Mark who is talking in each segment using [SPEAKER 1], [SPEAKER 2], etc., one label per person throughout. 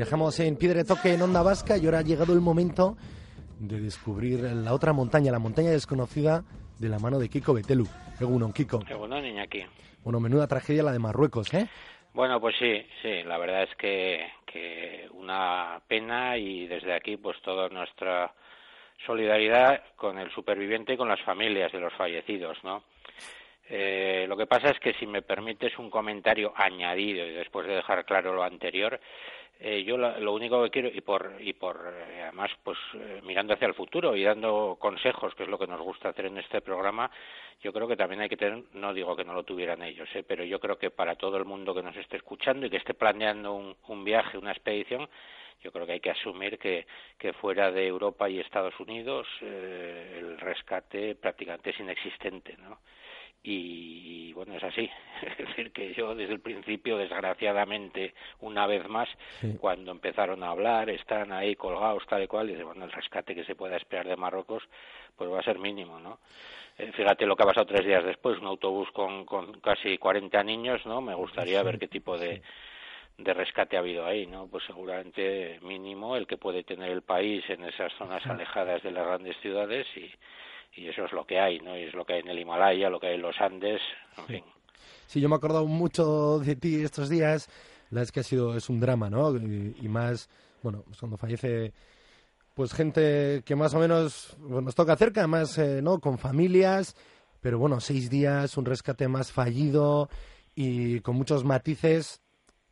[SPEAKER 1] Viajamos en Piedra Toque en Onda Vasca y ahora ha llegado el momento de descubrir la otra montaña, la montaña desconocida de la mano de Kiko Betelu. Egunon, Kiko.
[SPEAKER 2] Bueno, Iñaki.
[SPEAKER 1] Bueno, menuda tragedia la de Marruecos, ¿eh?
[SPEAKER 2] Bueno, pues sí, sí, la verdad es que, que una pena y desde aquí pues toda nuestra solidaridad con el superviviente y con las familias de los fallecidos, ¿no? Eh, lo que pasa es que si me permites un comentario añadido y después de dejar claro lo anterior, eh, yo la- lo único que quiero y por y por eh, además pues eh, mirando hacia el futuro y dando consejos que es lo que nos gusta hacer en este programa yo creo que también hay que tener no digo que no lo tuvieran ellos ¿eh? pero yo creo que para todo el mundo que nos esté escuchando y que esté planeando un, viaje una expedición yo creo que hay que asumir que, que fuera de Europa y Estados Unidos el rescate prácticamente es inexistente no y bueno es así. Es decir que yo desde el principio desgraciadamente una vez más
[SPEAKER 1] Sí.
[SPEAKER 2] cuando empezaron a hablar están ahí colgados tal y cual y dice, bueno el rescate que se pueda esperar de Marruecos pues va a ser mínimo no Eh, fíjate lo que ha pasado tres días después un autobús con, con casi 40 niños no me gustaría ver qué tipo de de rescate ha habido ahí, ¿no? Pues seguramente mínimo el que puede tener el país en esas zonas alejadas de las grandes ciudades y, y eso es lo que hay, ¿no? Y es lo que hay en el Himalaya, lo que hay en los Andes, en fin.
[SPEAKER 1] Sí, yo me he acordado mucho de ti estos días. La es que ha sido, es un drama, ¿no? Y, y más, bueno, pues cuando fallece, pues gente que más o menos pues, nos toca cerca, más, eh, ¿no? Con familias, pero bueno, seis días, un rescate más fallido y con muchos matices.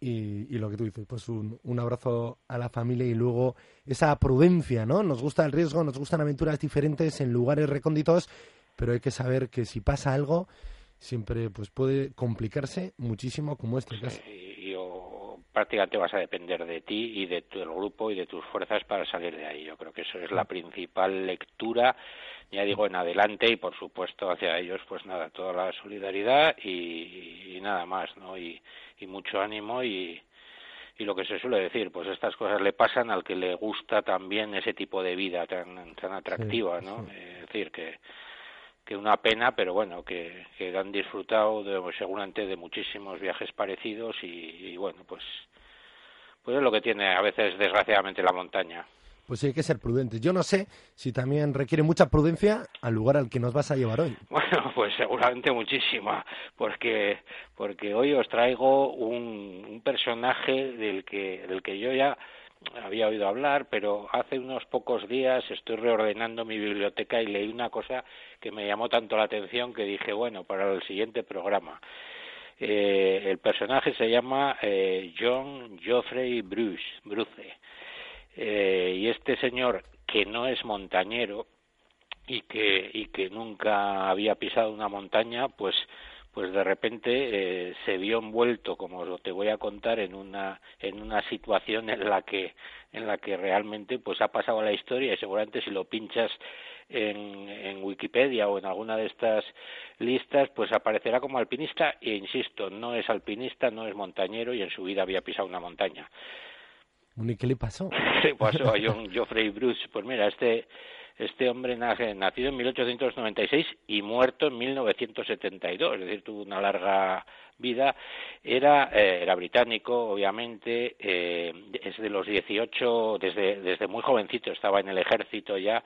[SPEAKER 1] Y, y lo que tú dices, pues un, un abrazo a la familia y luego esa prudencia, ¿no? Nos gusta el riesgo, nos gustan aventuras diferentes en lugares recónditos, pero hay que saber que si pasa algo, siempre pues puede complicarse muchísimo como este caso.
[SPEAKER 2] Prácticamente vas a depender de ti y de tu el grupo y de tus fuerzas para salir de ahí. Yo creo que eso es la principal lectura, ya digo, en adelante y por supuesto hacia ellos, pues nada, toda la solidaridad y, y nada más, ¿no? Y, y mucho ánimo y, y lo que se suele decir, pues estas cosas le pasan al que le gusta también ese tipo de vida tan, tan atractiva, ¿no? Es decir, que, que una pena, pero bueno, que, que han disfrutado de, pues, seguramente de muchísimos viajes parecidos y, y bueno, pues, pues es lo que tiene a veces desgraciadamente la montaña.
[SPEAKER 1] Pues sí, hay que ser prudentes. Yo no sé si también requiere mucha prudencia al lugar al que nos vas a llevar hoy.
[SPEAKER 2] Bueno, pues seguramente muchísima, porque porque hoy os traigo un, un personaje del que del que yo ya había oído hablar, pero hace unos pocos días estoy reordenando mi biblioteca y leí una cosa que me llamó tanto la atención que dije, bueno, para el siguiente programa. Eh, el personaje se llama eh, John Geoffrey Bruce, Bruce. Eh, y este señor que no es montañero y que y que nunca había pisado una montaña pues pues de repente eh, se vio envuelto como lo te voy a contar en una en una situación en la que en la que realmente pues ha pasado a la historia y seguramente si lo pinchas en, en Wikipedia o en alguna de estas listas pues aparecerá como alpinista e insisto no es alpinista no es montañero y en su vida había pisado una montaña
[SPEAKER 1] ¿Y qué le pasó?
[SPEAKER 2] ¿Qué pasó a John Geoffrey Bruce? Pues mira, este, este hombre nacido en 1896 y muerto en 1972, es decir, tuvo una larga vida. Era, eh, era británico, obviamente, eh, es de los 18, desde, desde muy jovencito estaba en el ejército ya,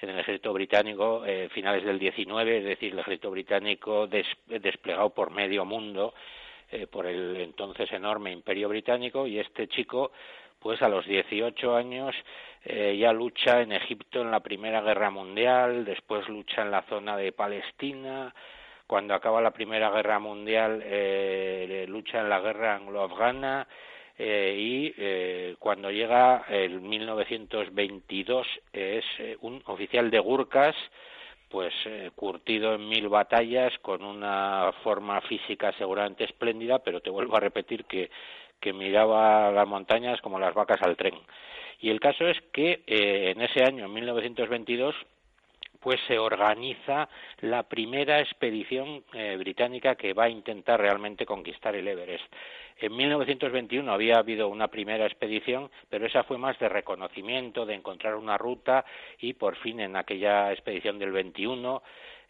[SPEAKER 2] en el ejército británico, eh, finales del 19, es decir, el ejército británico des, desplegado por medio mundo, eh, por el entonces enorme imperio británico, y este chico pues a los 18 años eh, ya lucha en Egipto en la Primera Guerra Mundial, después lucha en la zona de Palestina, cuando acaba la Primera Guerra Mundial eh, lucha en la guerra anglo-afgana, eh, y eh, cuando llega el 1922 es eh, un oficial de Gurkas pues curtido en mil batallas con una forma física seguramente espléndida pero te vuelvo a repetir que que miraba las montañas como las vacas al tren. Y el caso es que en ese año en 1922 pues se organiza la primera expedición eh, británica que va a intentar realmente conquistar el Everest. En 1921 había habido una primera expedición, pero esa fue más de reconocimiento, de encontrar una ruta y por fin en aquella expedición del 21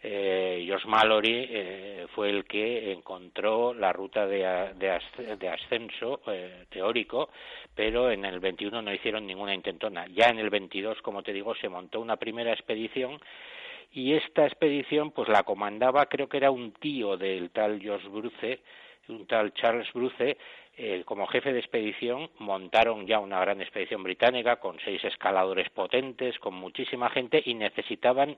[SPEAKER 2] eh, Josh Mallory eh, fue el que encontró la ruta de, de, ascenso eh, teórico, pero en el 21 no hicieron ninguna intentona. Ya en el 22, como te digo, se montó una primera expedición y esta expedición pues la comandaba, creo que era un tío del tal Josh Bruce, un tal Charles Bruce, eh, como jefe de expedición montaron ya una gran expedición británica con seis escaladores potentes, con muchísima gente y necesitaban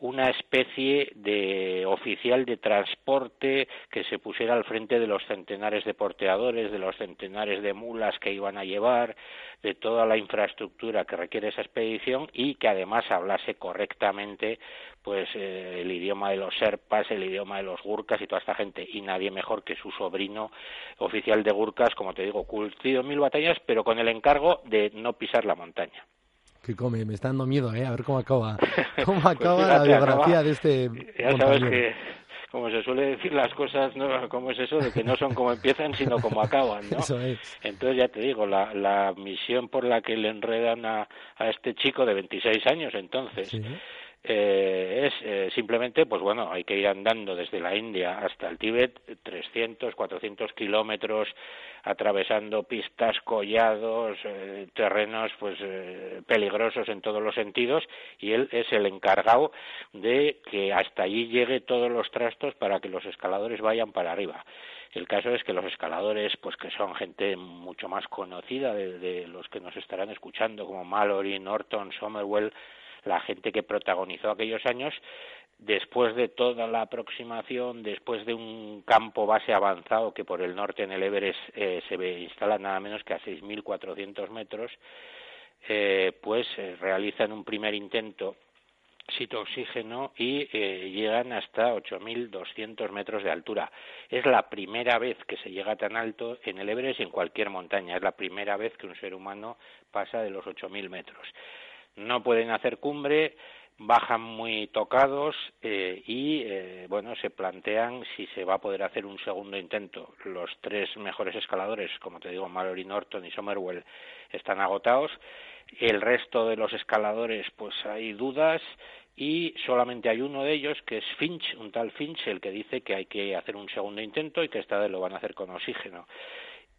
[SPEAKER 2] una especie de oficial de transporte que se pusiera al frente de los centenares de porteadores, de los centenares de mulas que iban a llevar, de toda la infraestructura que requiere esa expedición y que además hablase correctamente pues eh, el idioma de los serpas, el idioma de los gurkas y toda esta gente y nadie mejor que su sobrino oficial de gurkas, como te digo, cultivo mil batallas, pero con el encargo de no pisar la montaña
[SPEAKER 1] que come, me está dando miedo, ¿eh? A ver cómo acaba, cómo pues acaba la biografía de este
[SPEAKER 2] Ya sabes que, como se suele decir, las cosas, ¿no? ¿Cómo es eso? De que no son como empiezan, sino como acaban, ¿no?
[SPEAKER 1] Eso es.
[SPEAKER 2] Entonces, ya te digo, la, la misión por la que le enredan a, a este chico de 26 años, entonces... Eh, es eh, simplemente, pues bueno, hay que ir andando desde la India hasta el Tíbet 300, 400 kilómetros, atravesando pistas, collados, eh, terrenos pues peligrosos en todos los sentidos y él es el encargado de que hasta allí llegue todos los trastos para que los escaladores vayan para arriba. El caso es que los escaladores, pues que son gente mucho más conocida de, de los que nos estarán escuchando, como Mallory, Norton, Somerwell, la gente que protagonizó aquellos años, después de toda la aproximación, después de un campo base avanzado que por el norte en el Everest eh, se instala nada menos que a 6.400 metros, eh, pues eh, realizan un primer intento sitio oxígeno y llegan hasta 8.200 metros de altura. Es la primera vez que se llega tan alto en el Everest y en cualquier montaña. Es la primera vez que un ser humano pasa de los 8.000 metros no pueden hacer cumbre, bajan muy tocados eh, y eh, bueno se plantean si se va a poder hacer un segundo intento. Los tres mejores escaladores, como te digo, Mallory Norton y Somerwell, están agotados. El resto de los escaladores, pues hay dudas y solamente hay uno de ellos que es Finch, un tal Finch, el que dice que hay que hacer un segundo intento y que esta vez lo van a hacer con oxígeno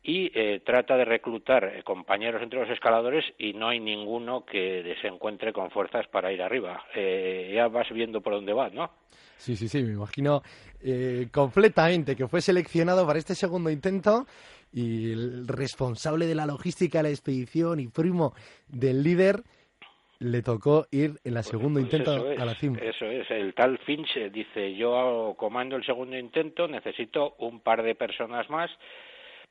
[SPEAKER 2] y eh, trata de reclutar eh, compañeros entre los escaladores y no hay ninguno que se encuentre con fuerzas para ir arriba. Eh, ya vas viendo por dónde va, ¿no?
[SPEAKER 1] Sí, sí, sí, me imagino completamente que fue seleccionado para este segundo intento y el responsable de la logística de la expedición y primo del líder le tocó ir en la segundo pues intento a la cima.
[SPEAKER 2] Eso es, el tal Finch dice, yo comando el segundo intento, necesito un par de personas más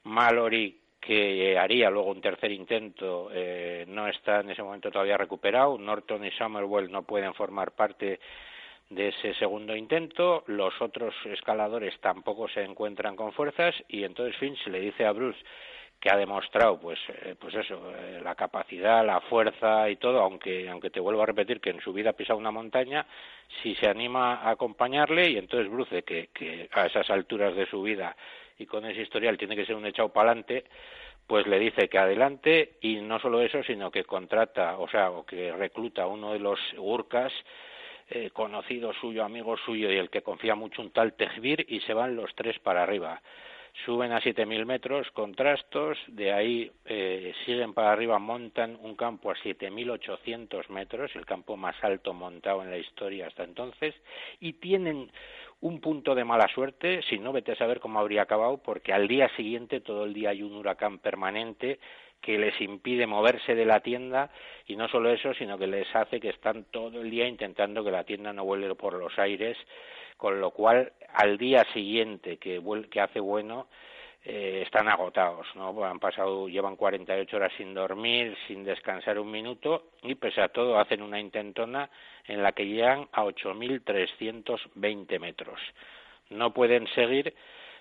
[SPEAKER 2] Mallory que haría luego un tercer intento, eh, no está en ese momento todavía recuperado. Norton y Somerwell no pueden formar parte de ese segundo intento. Los otros escaladores tampoco se encuentran con fuerzas y entonces Finch le dice a Bruce que ha demostrado pues eh, pues eso eh, la capacidad la fuerza y todo aunque aunque te vuelvo a repetir que en su vida ha pisado una montaña si se anima a acompañarle y entonces Bruce que, que a esas alturas de su vida y con ese historial tiene que ser un echado para adelante, pues le dice que adelante y no solo eso, sino que contrata, o sea, o que recluta a uno de los Gurkas, eh, conocido suyo, amigo suyo y el que confía mucho un tal Tejbir y se van los tres para arriba. Suben a 7.000 metros con trastos, de ahí eh, siguen para arriba, montan un campo a 7.800 metros, el campo más alto montado en la historia hasta entonces, y tienen un punto de mala suerte, si no vete a saber cómo habría acabado, porque al día siguiente todo el día hay un huracán permanente que les impide moverse de la tienda y no solo eso, sino que les hace que están todo el día intentando que la tienda no vuele por los aires, con lo cual al día siguiente que, que hace bueno, eh, están agotados, ¿no? Han pasado, llevan 48 horas sin dormir, sin descansar un minuto y pese a todo hacen una intentona en la que llegan a 8.320 metros. No pueden seguir,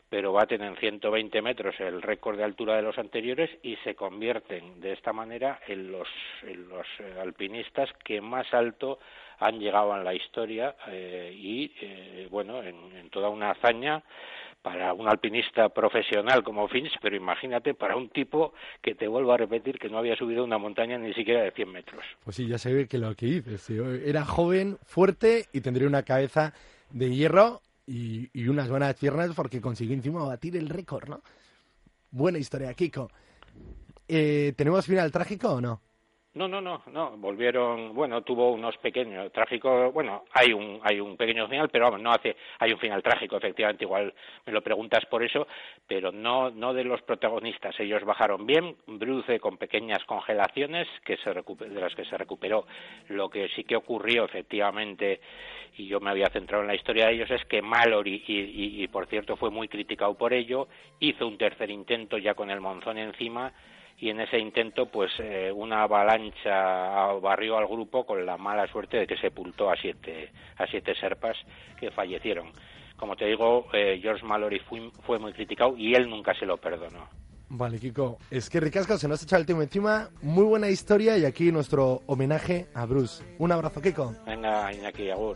[SPEAKER 2] pero baten en 120 metros el récord de altura de los anteriores y se convierten de esta manera en los, eh, alpinistas que más alto han llegado en la historia eh, y, eh, bueno, en, en toda una hazaña para un alpinista profesional como Finch, pero imagínate para un tipo que te vuelvo a repetir que no había subido una montaña ni siquiera de 100 metros.
[SPEAKER 1] Pues sí, ya se que lo que tío, era joven, fuerte y tendría una cabeza de hierro y, unas buenas piernas porque consiguió encima batir el récord, ¿no? Buena historia, Kiko. Eh, ¿Tenemos final trágico o no?
[SPEAKER 2] No, no, no, no, volvieron, bueno, tuvo unos pequeños trágicos, bueno, hay un hay un pequeño final, pero vamos, no hace hay un final trágico, efectivamente, igual me lo preguntas por eso, pero no no de los protagonistas, ellos bajaron bien, Bruce con pequeñas congelaciones que se de las que se recuperó. Lo que sí que ocurrió efectivamente y yo me había centrado en la historia de ellos es que Mallory y, y, y por cierto fue muy criticado por ello, hizo un tercer intento ya con el monzón encima y en ese intento pues eh, una avalancha barrió al grupo con la mala suerte de que sepultó a siete a siete serpas que fallecieron como te digo eh, George Mallory fue, fue, muy criticado y él nunca se lo perdonó
[SPEAKER 1] Vale, Kiko. Es que Ricasco se nos ha echado el tiempo encima. Muy buena historia y aquí nuestro homenaje a Bruce. Un abrazo, Kiko.
[SPEAKER 2] Venga, Iñaki, agur.